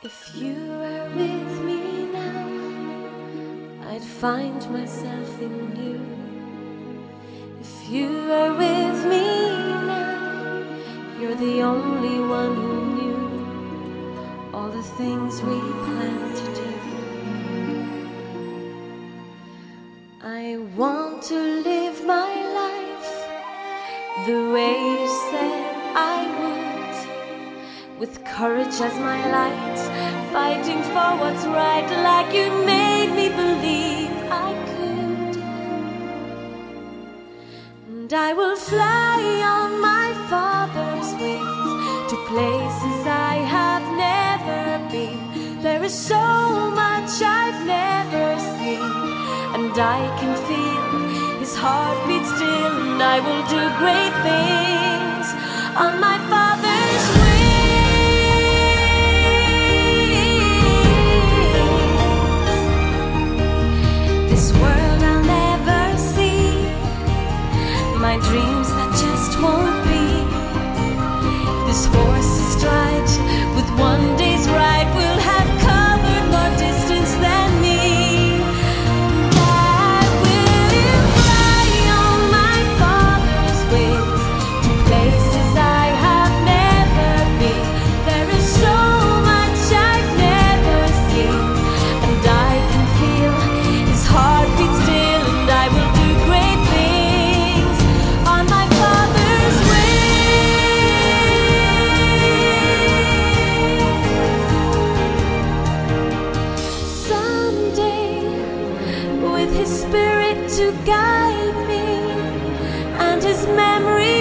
If you were with me now, I'd find myself in you. If you were with me now, you're the only one who knew all the things we planned to do. I want to live my life the way you said I would with courage as my light, fighting for what's right, like you made me believe I could. And I will fly on my father's wings to places I have never been. There is so much I've never seen, and I can feel his heartbeat still, and I will do great things dreams that just won't be. This horse is stride with one day's ride his spirit to guide me and his memory